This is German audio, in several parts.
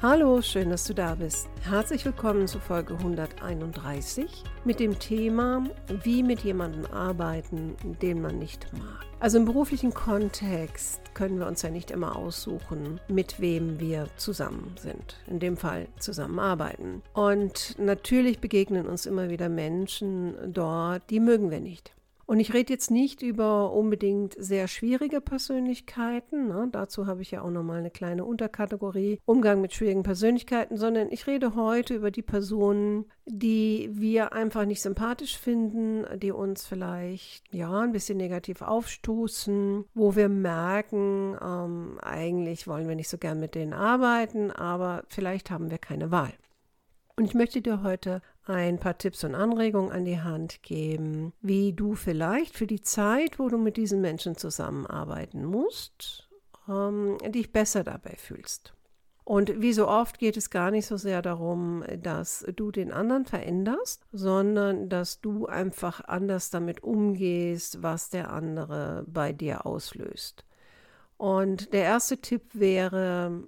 Hallo, schön, dass du da bist. Herzlich willkommen zu Folge 131 mit dem Thema, wie mit jemandem arbeiten, den man nicht mag. Also im beruflichen Kontext können wir uns ja nicht immer aussuchen, mit wem wir zusammen sind. In dem Fall zusammenarbeiten. Und natürlich begegnen uns immer wieder Menschen dort, die mögen wir nicht. Und ich rede jetzt nicht über unbedingt sehr schwierige Persönlichkeiten, ne? dazu habe ich ja auch nochmal eine kleine Unterkategorie, Umgang mit schwierigen Persönlichkeiten, sondern ich rede heute über die Personen, die wir einfach nicht sympathisch finden, die uns vielleicht ja ein bisschen negativ aufstoßen, wo wir merken, ähm, eigentlich wollen wir nicht so gern mit denen arbeiten, aber vielleicht haben wir keine Wahl. Und ich möchte dir heute ein paar Tipps und Anregungen an die Hand geben, wie du vielleicht für die Zeit, wo du mit diesen Menschen zusammenarbeiten musst, ähm, dich besser dabei fühlst. Und wie so oft geht es gar nicht so sehr darum, dass du den anderen veränderst, sondern dass du einfach anders damit umgehst, was der andere bei dir auslöst. Und der erste Tipp wäre,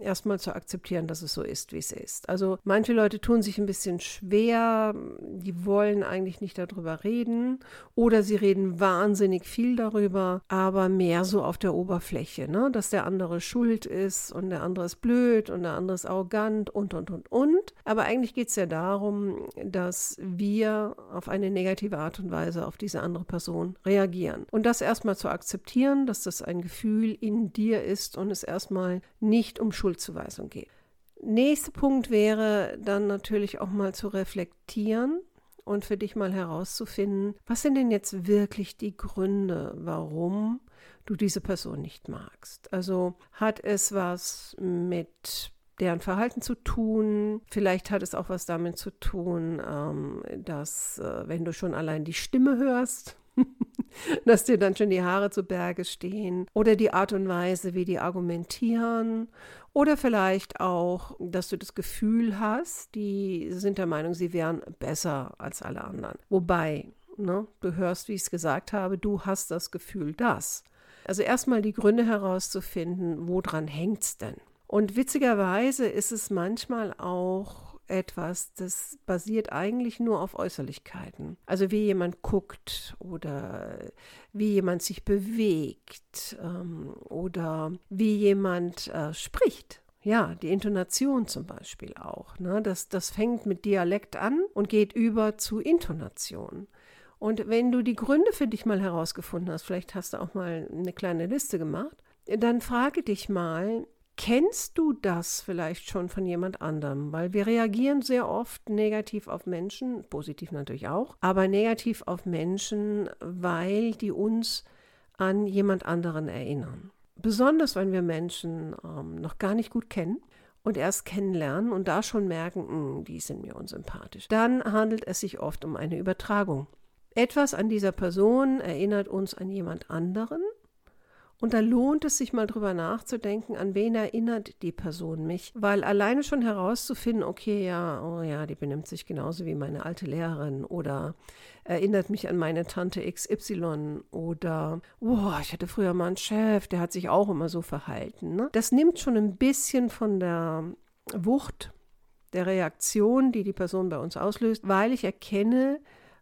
erstmal zu akzeptieren, dass es so ist, wie es ist. Also manche Leute tun sich ein bisschen schwer, die wollen eigentlich nicht darüber reden oder sie reden wahnsinnig viel darüber, aber mehr so auf der Oberfläche, ne? dass der andere schuld ist und der andere ist blöd und der andere ist arrogant und, und, und, und. Aber eigentlich geht es ja darum, dass wir auf eine negative Art und Weise auf diese andere Person reagieren. Und das erstmal zu akzeptieren, dass das ein Gefühl in dir ist und es erstmal nicht um Schuldzuweisung geht. Nächster Punkt wäre dann natürlich auch mal zu reflektieren und für dich mal herauszufinden, was sind denn jetzt wirklich die Gründe, warum du diese Person nicht magst. Also hat es was mit deren Verhalten zu tun. Vielleicht hat es auch was damit zu tun, ähm, dass äh, wenn du schon allein die Stimme hörst, dass dir dann schon die Haare zu Berge stehen oder die Art und Weise, wie die argumentieren oder vielleicht auch, dass du das Gefühl hast, die sind der Meinung, sie wären besser als alle anderen. Wobei, ne, du hörst, wie ich es gesagt habe, du hast das Gefühl, dass. Also erstmal die Gründe herauszufinden, woran hängt es denn? Und witzigerweise ist es manchmal auch etwas, das basiert eigentlich nur auf Äußerlichkeiten. Also wie jemand guckt oder wie jemand sich bewegt ähm, oder wie jemand äh, spricht. Ja, die Intonation zum Beispiel auch. Ne? Das, das fängt mit Dialekt an und geht über zu Intonation. Und wenn du die Gründe für dich mal herausgefunden hast, vielleicht hast du auch mal eine kleine Liste gemacht, dann frage dich mal, Kennst du das vielleicht schon von jemand anderem? Weil wir reagieren sehr oft negativ auf Menschen, positiv natürlich auch, aber negativ auf Menschen, weil die uns an jemand anderen erinnern. Besonders wenn wir Menschen ähm, noch gar nicht gut kennen und erst kennenlernen und da schon merken, mh, hm, die sind mir unsympathisch. Dann handelt es sich oft um eine Übertragung. Etwas an dieser Person erinnert uns an jemand anderen und da lohnt es sich mal drüber nachzudenken, an wen erinnert die Person mich. Weil alleine schon herauszufinden, okay, ja, oh ja, die benimmt sich genauso wie meine alte Lehrerin oder erinnert mich an meine Tante XY oder, boah, ich hatte früher mal einen Chef, der hat sich auch immer so verhalten. Ne? Das nimmt schon ein bisschen von der Wucht der Reaktion, die die Person bei uns auslöst, weil ich erkenne,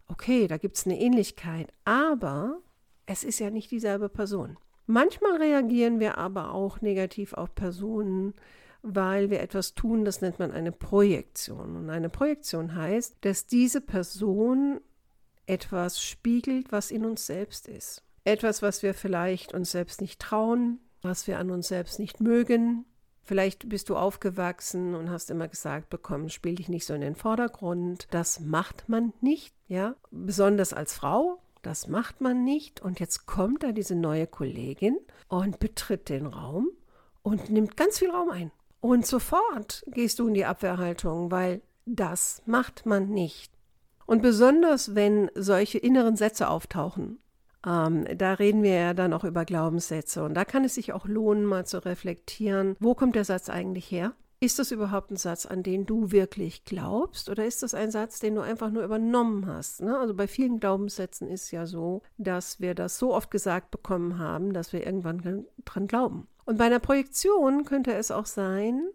okay, da gibt es eine Ähnlichkeit, aber es ist ja nicht dieselbe Person. Manchmal reagieren wir aber auch negativ auf Personen, weil wir etwas tun, das nennt man eine Projektion. Und eine Projektion heißt, dass diese Person etwas spiegelt, was in uns selbst ist. Etwas, was wir vielleicht uns selbst nicht trauen, was wir an uns selbst nicht mögen. Vielleicht bist du aufgewachsen und hast immer gesagt bekommen, spiel dich nicht so in den Vordergrund. Das macht man nicht, ja. Besonders als Frau das macht man nicht. Und jetzt kommt da diese neue Kollegin und betritt den Raum und nimmt ganz viel Raum ein. Und sofort gehst du in die Abwehrhaltung, weil das macht man nicht. Und besonders, wenn solche inneren Sätze auftauchen, ähm, da reden wir ja dann auch über Glaubenssätze. Und da kann es sich auch lohnen, mal zu reflektieren, wo kommt der Satz eigentlich her? Ist das überhaupt ein Satz, an den du wirklich glaubst? Oder ist das ein Satz, den du einfach nur übernommen hast? Ne? Also bei vielen Glaubenssätzen ist ja so, dass wir das so oft gesagt bekommen haben, dass wir irgendwann dran glauben. Und bei einer Projektion könnte es auch sein,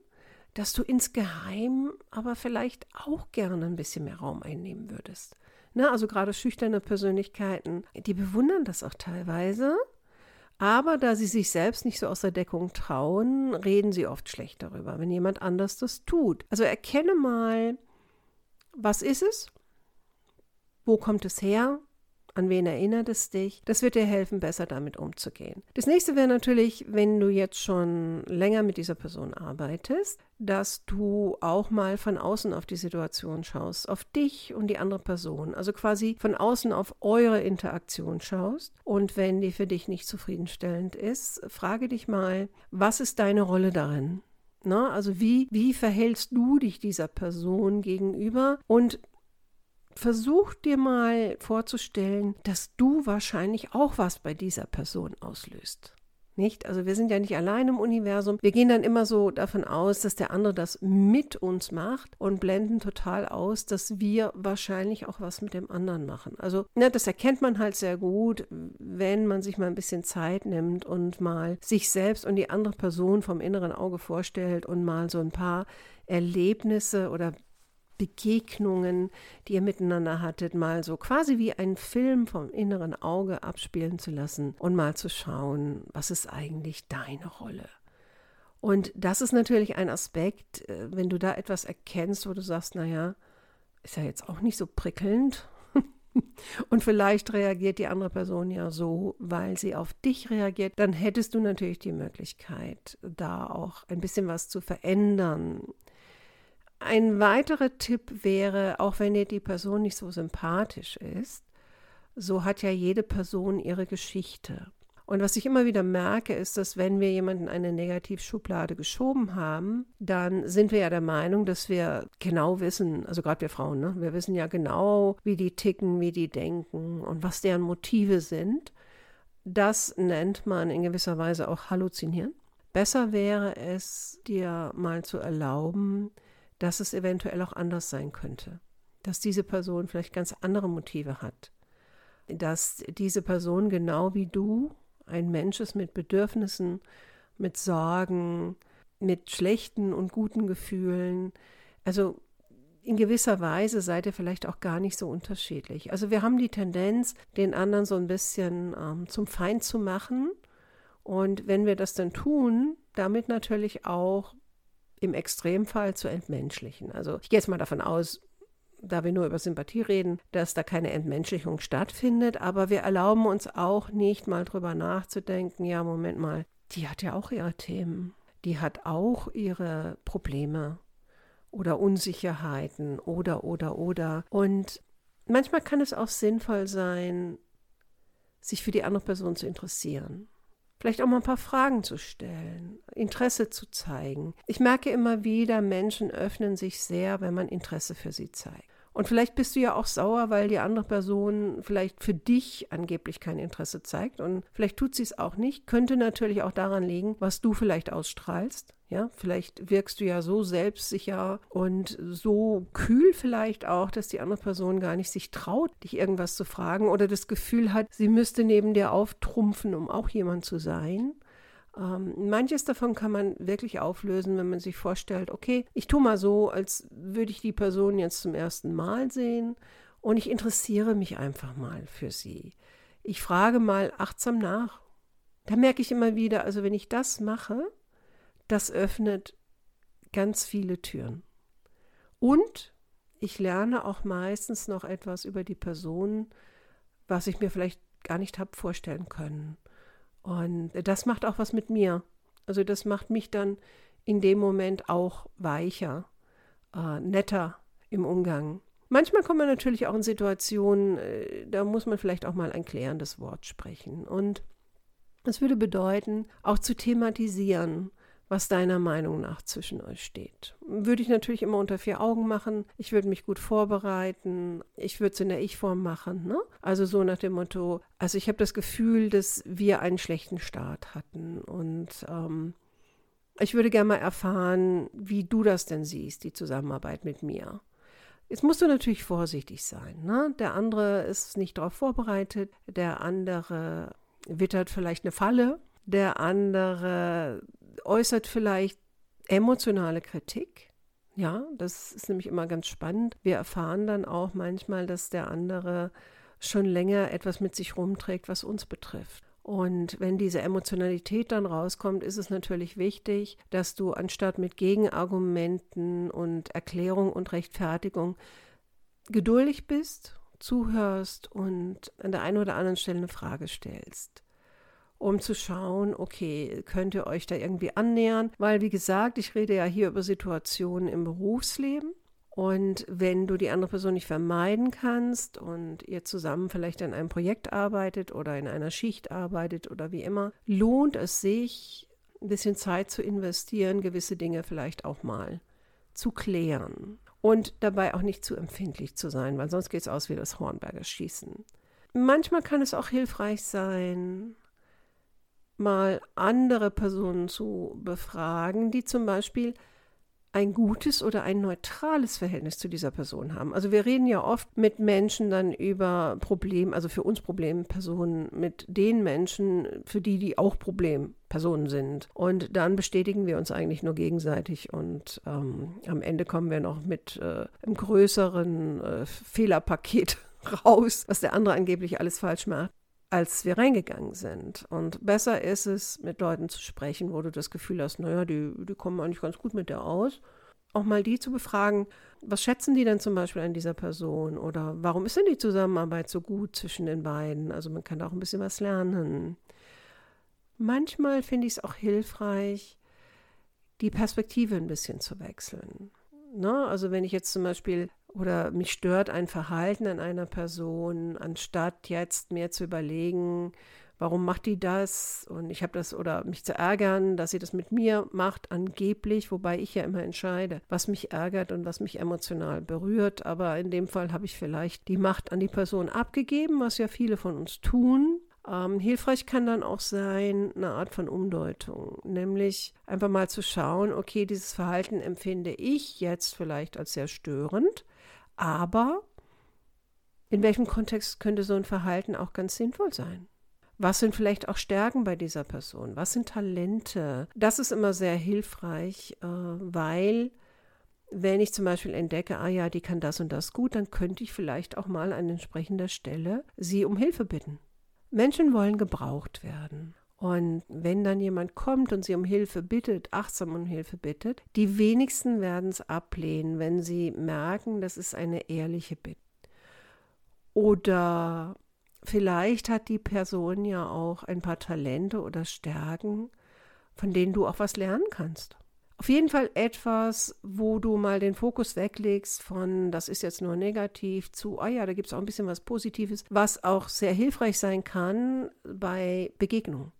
dass du insgeheim aber vielleicht auch gerne ein bisschen mehr Raum einnehmen würdest. Ne? Also gerade schüchterne Persönlichkeiten, die bewundern das auch teilweise aber da sie sich selbst nicht so aus der Deckung trauen, reden sie oft schlecht darüber, wenn jemand anders das tut. Also erkenne mal, was ist es? Wo kommt es her? An wen erinnert es dich? Das wird dir helfen, besser damit umzugehen. Das nächste wäre natürlich, wenn du jetzt schon länger mit dieser Person arbeitest, dass du auch mal von außen auf die Situation schaust, auf dich und die andere Person. Also quasi von außen auf eure Interaktion schaust. Und wenn die für dich nicht zufriedenstellend ist, frage dich mal, was ist deine Rolle darin? Na, also wie, wie verhältst du dich dieser Person gegenüber? Und versuch dir mal vorzustellen, dass du wahrscheinlich auch was bei dieser Person auslöst. Nicht? Also wir sind ja nicht allein im Universum. Wir gehen dann immer so davon aus, dass der andere das mit uns macht und blenden total aus, dass wir wahrscheinlich auch was mit dem anderen machen. Also ne, das erkennt man halt sehr gut, wenn man sich mal ein bisschen Zeit nimmt und mal sich selbst und die andere Person vom inneren Auge vorstellt und mal so ein paar Erlebnisse oder Begegnungen, die ihr miteinander hattet, mal so quasi wie ein Film vom inneren Auge abspielen zu lassen und mal zu schauen, was ist eigentlich deine Rolle. Und das ist natürlich ein Aspekt, äh, wenn du da etwas erkennst, wo du sagst, naja, ist ja jetzt auch nicht so prickelnd. Und vielleicht reagiert die andere Person ja so, weil sie auf dich reagiert. Dann hättest du natürlich die Möglichkeit, da auch ein bisschen was zu verändern, ein weiterer Tipp wäre, auch wenn dir die Person nicht so sympathisch ist, so hat ja jede Person ihre Geschichte. Und was ich immer wieder merke, ist, dass wenn wir jemanden eine Negativschublade geschoben haben, dann sind wir ja der Meinung, dass wir genau wissen, also gerade wir Frauen, ne? wir wissen ja genau, wie die ticken, wie die denken und was deren Motive sind. Das nennt man in gewisser Weise auch Halluzinieren. Besser wäre es, dir mal zu erlauben, dass es eventuell auch anders sein könnte, dass diese Person vielleicht ganz andere Motive hat, dass diese Person genau wie du ein Mensch ist mit Bedürfnissen, mit Sorgen, mit schlechten und guten Gefühlen. Also in gewisser Weise seid ihr vielleicht auch gar nicht so unterschiedlich. Also wir haben die Tendenz, den anderen so ein bisschen ähm, zum Feind zu machen. Und wenn wir das dann tun, damit natürlich auch im Extremfall zu entmenschlichen. Also ich gehe jetzt mal davon aus, da wir nur über Sympathie reden, dass da keine Entmenschlichung stattfindet, aber wir erlauben uns auch nicht mal drüber nachzudenken, ja, Moment mal, die hat ja auch ihre Themen, die hat auch ihre Probleme oder Unsicherheiten oder oder oder. Und manchmal kann es auch sinnvoll sein, sich für die andere Person zu interessieren vielleicht auch mal ein paar Fragen zu stellen, Interesse zu zeigen. Ich merke immer wieder, Menschen öffnen sich sehr, wenn man Interesse für sie zeigt. Und vielleicht bist du ja auch sauer, weil die andere Person vielleicht für dich angeblich kein Interesse zeigt und vielleicht tut sie es auch nicht. Könnte natürlich auch daran liegen, was du vielleicht ausstrahlst. Ja, vielleicht wirkst du ja so selbstsicher und so kühl vielleicht auch, dass die andere Person gar nicht sich traut, dich irgendwas zu fragen oder das Gefühl hat, sie müsste neben dir auftrumpfen, um auch jemand zu sein. Ähm, manches davon kann man wirklich auflösen, wenn man sich vorstellt, okay, ich tue mal so, als würde ich die Person jetzt zum ersten Mal sehen und ich interessiere mich einfach mal für sie. Ich frage mal achtsam nach. Da merke ich immer wieder, also wenn ich das mache, das öffnet ganz viele Türen. Und ich lerne auch meistens noch etwas über die Person, was ich mir vielleicht gar nicht habe vorstellen können. Und das macht auch was mit mir. Also das macht mich dann in dem Moment auch weicher, äh, netter im Umgang. Manchmal kommt man natürlich auch in Situationen, äh, da muss man vielleicht auch mal ein klärendes Wort sprechen. Und es würde bedeuten, auch zu thematisieren, was deiner Meinung nach zwischen euch steht. Würde ich natürlich immer unter vier Augen machen. Ich würde mich gut vorbereiten. Ich würde es in der Ich-Form machen. Ne? Also so nach dem Motto, also ich habe das Gefühl, dass wir einen schlechten Start hatten. Und ähm, ich würde gerne mal erfahren, wie du das denn siehst, die Zusammenarbeit mit mir. Jetzt musst du natürlich vorsichtig sein. Ne? Der andere ist nicht darauf vorbereitet. Der andere wittert vielleicht eine Falle. Der andere äußert vielleicht emotionale Kritik. Ja, das ist nämlich immer ganz spannend. Wir erfahren dann auch manchmal, dass der andere schon länger etwas mit sich rumträgt, was uns betrifft. Und wenn diese Emotionalität dann rauskommt, ist es natürlich wichtig, dass du anstatt mit Gegenargumenten und Erklärung und Rechtfertigung geduldig bist, zuhörst und an der einen oder anderen Stelle eine Frage stellst um zu schauen, okay, könnt ihr euch da irgendwie annähern? Weil, wie gesagt, ich rede ja hier über Situationen im Berufsleben. Und wenn du die andere Person nicht vermeiden kannst und ihr zusammen vielleicht an einem Projekt arbeitet oder in einer Schicht arbeitet oder wie immer, lohnt es sich, ein bisschen Zeit zu investieren, gewisse Dinge vielleicht auch mal zu klären. Und dabei auch nicht zu empfindlich zu sein, weil sonst geht es aus wie das Hornberger Schießen. Manchmal kann es auch hilfreich sein, mal andere Personen zu befragen, die zum Beispiel ein gutes oder ein neutrales Verhältnis zu dieser Person haben. Also wir reden ja oft mit Menschen dann über Probleme, also für uns Problempersonen, mit den Menschen, für die die auch Problempersonen sind. Und dann bestätigen wir uns eigentlich nur gegenseitig und ähm, am Ende kommen wir noch mit äh, einem größeren äh, Fehlerpaket raus, was der andere angeblich alles falsch macht als wir reingegangen sind. Und besser ist es, mit Leuten zu sprechen, wo du das Gefühl hast, naja, die, die kommen eigentlich ganz gut mit dir aus. Auch mal die zu befragen, was schätzen die denn zum Beispiel an dieser Person oder warum ist denn die Zusammenarbeit so gut zwischen den beiden? Also man kann da auch ein bisschen was lernen. Manchmal finde ich es auch hilfreich, die Perspektive ein bisschen zu wechseln. Ne? Also wenn ich jetzt zum Beispiel oder mich stört ein Verhalten an einer Person, anstatt jetzt mir zu überlegen, warum macht die das und ich habe das oder mich zu ärgern, dass sie das mit mir macht, angeblich, wobei ich ja immer entscheide, was mich ärgert und was mich emotional berührt. Aber in dem Fall habe ich vielleicht die Macht an die Person abgegeben, was ja viele von uns tun. Ähm, hilfreich kann dann auch sein eine Art von Umdeutung, nämlich einfach mal zu schauen, okay, dieses Verhalten empfinde ich jetzt vielleicht als sehr störend, aber in welchem Kontext könnte so ein Verhalten auch ganz sinnvoll sein? Was sind vielleicht auch Stärken bei dieser Person? Was sind Talente? Das ist immer sehr hilfreich, äh, weil wenn ich zum Beispiel entdecke, ah ja, die kann das und das gut, dann könnte ich vielleicht auch mal an entsprechender Stelle sie um Hilfe bitten. Menschen wollen gebraucht werden. Und wenn dann jemand kommt und sie um Hilfe bittet, achtsam um Hilfe bittet, die wenigsten werden es ablehnen, wenn sie merken, das ist eine ehrliche Bitte. Oder vielleicht hat die Person ja auch ein paar Talente oder Stärken, von denen du auch was lernen kannst. Auf jeden Fall etwas, wo du mal den Fokus weglegst von, das ist jetzt nur negativ, zu, oh ja, da gibt es auch ein bisschen was Positives, was auch sehr hilfreich sein kann bei Begegnungen.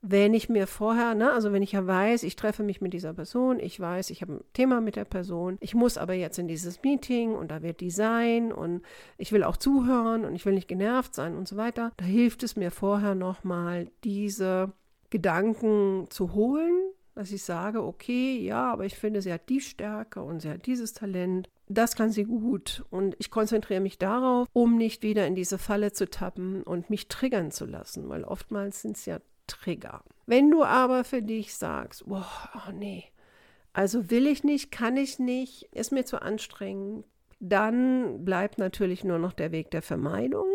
Wenn ich mir vorher, ne, also wenn ich ja weiß, ich treffe mich mit dieser Person, ich weiß, ich habe ein Thema mit der Person, ich muss aber jetzt in dieses Meeting und da wird Design und ich will auch zuhören und ich will nicht genervt sein und so weiter, da hilft es mir vorher nochmal diese Gedanken zu holen, dass ich sage, okay, ja, aber ich finde, sie hat die Stärke und sie hat dieses Talent. Das kann sie gut. Und ich konzentriere mich darauf, um nicht wieder in diese Falle zu tappen und mich triggern zu lassen, weil oftmals sind es ja Trigger. Wenn du aber für dich sagst, oh nee, also will ich nicht, kann ich nicht, ist mir zu anstrengend, dann bleibt natürlich nur noch der Weg der Vermeidung.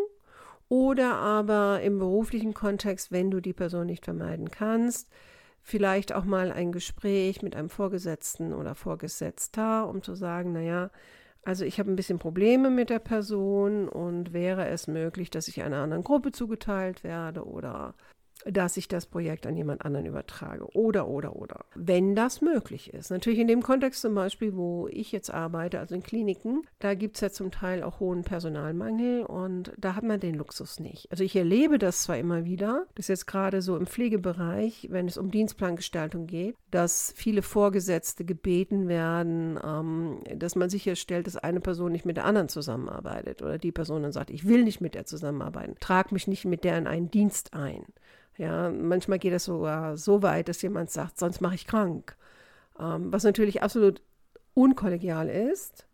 Oder aber im beruflichen Kontext, wenn du die Person nicht vermeiden kannst, vielleicht auch mal ein Gespräch mit einem Vorgesetzten oder Vorgesetzter, um zu sagen, naja, also ich habe ein bisschen Probleme mit der Person und wäre es möglich, dass ich einer anderen Gruppe zugeteilt werde oder dass ich das Projekt an jemand anderen übertrage. Oder, oder, oder. Wenn das möglich ist. Natürlich in dem Kontext zum Beispiel, wo ich jetzt arbeite, also in Kliniken, da gibt es ja zum Teil auch hohen Personalmangel und da hat man den Luxus nicht. Also ich erlebe das zwar immer wieder, das ist jetzt gerade so im Pflegebereich, wenn es um Dienstplangestaltung geht, dass viele Vorgesetzte gebeten werden, ähm, dass man sicherstellt, dass eine Person nicht mit der anderen zusammenarbeitet oder die Person dann sagt, ich will nicht mit der zusammenarbeiten, trag mich nicht mit der in einen Dienst ein. Ja, manchmal geht das sogar so weit, dass jemand sagt, sonst mache ich krank. Ähm, was natürlich absolut unkollegial ist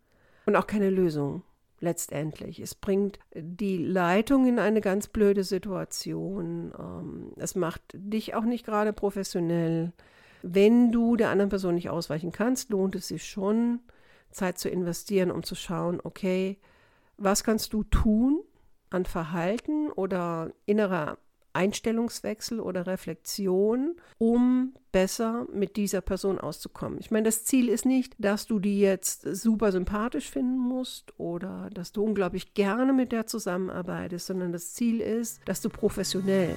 und auch keine Lösung letztendlich. Es bringt die Leitung in eine ganz blöde Situation. Ähm, es macht dich auch nicht gerade professionell. Wenn du der anderen Person nicht ausweichen kannst, lohnt es sich schon, Zeit zu investieren, um zu schauen, okay, was kannst du tun an Verhalten oder innerer Einstellungswechsel oder Reflexion, um besser mit dieser Person auszukommen. Ich meine, das Ziel ist nicht, dass du die jetzt super sympathisch finden musst oder dass du unglaublich gerne mit der zusammenarbeitest, sondern das Ziel ist, dass du professionell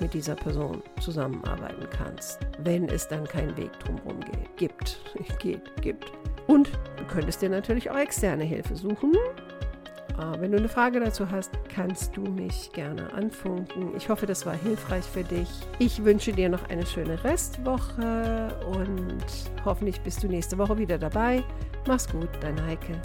mit dieser Person zusammenarbeiten kannst, wenn es dann keinen Weg drumherum gibt, geht, gibt. Und du könntest dir natürlich auch externe Hilfe suchen. Ah, wenn du eine Frage dazu hast, kannst du mich gerne anfunken. Ich hoffe, das war hilfreich für dich. Ich wünsche dir noch eine schöne Restwoche und hoffentlich bist du nächste Woche wieder dabei. Mach's gut, deine Heike.